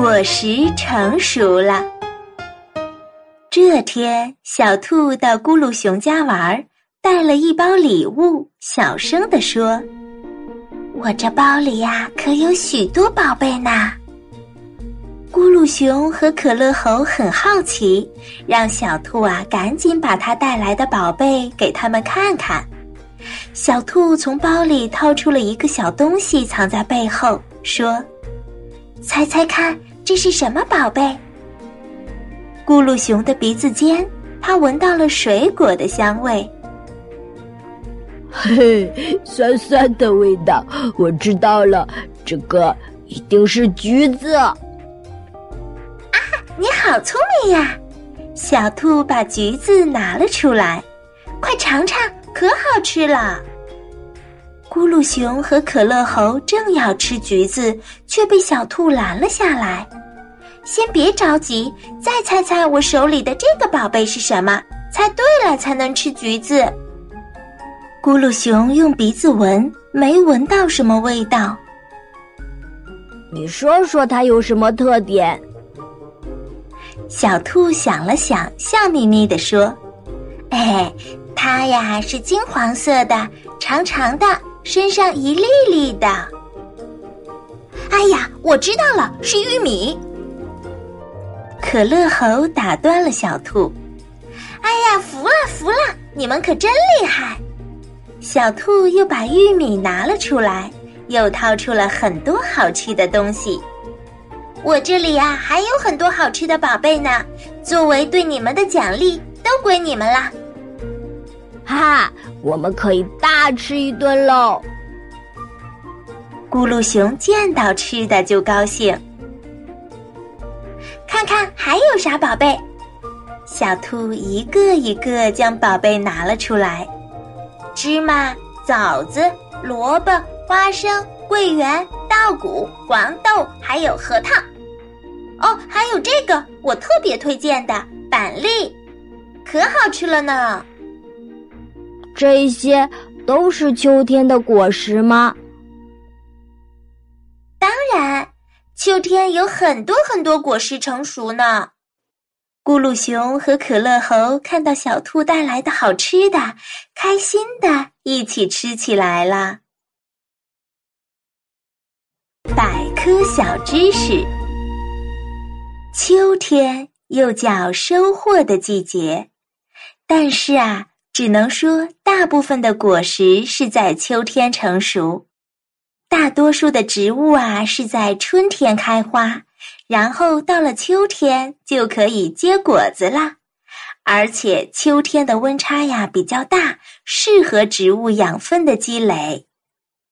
果实成熟了。这天，小兔到咕噜熊家玩，带了一包礼物，小声地说：“我这包里呀，可有许多宝贝呢。”咕噜熊和可乐猴很好奇，让小兔啊赶紧把他带来的宝贝给他们看看。小兔从包里掏出了一个小东西，藏在背后，说：“猜猜看，这是什么宝贝？”咕噜熊的鼻子尖，它闻到了水果的香味。嘿，酸酸的味道，我知道了，这个一定是橘子。啊，你好聪明呀！小兔把橘子拿了出来，快尝尝。可好吃了！咕噜熊和可乐猴正要吃橘子，却被小兔拦了下来。先别着急，再猜猜我手里的这个宝贝是什么？猜对了才能吃橘子。咕噜熊用鼻子闻，没闻到什么味道。你说说它有什么特点？小兔想了想，笑眯眯地说：“哎。”它呀是金黄色的，长长的，身上一粒粒的。哎呀，我知道了，是玉米。可乐猴打断了小兔。哎呀，服了服了，你们可真厉害！小兔又把玉米拿了出来，又掏出了很多好吃的东西。我这里呀还有很多好吃的宝贝呢，作为对你们的奖励，都归你们啦。哈，我们可以大吃一顿喽！咕噜熊见到吃的就高兴。看看还有啥宝贝？小兔一个一个将宝贝拿了出来：芝麻、枣子、萝卜、花生、桂圆、稻谷、黄豆，还有核桃。哦，还有这个我特别推荐的板栗，可好吃了呢！这些都是秋天的果实吗？秋天有很多很多果实成熟呢。咕噜熊和可乐猴看到小兔带来的好吃的，开心的一起吃起来了。百科小知识：秋天又叫收获的季节，但是啊。只能说，大部分的果实是在秋天成熟，大多数的植物啊是在春天开花，然后到了秋天就可以结果子啦。而且秋天的温差呀比较大，适合植物养分的积累。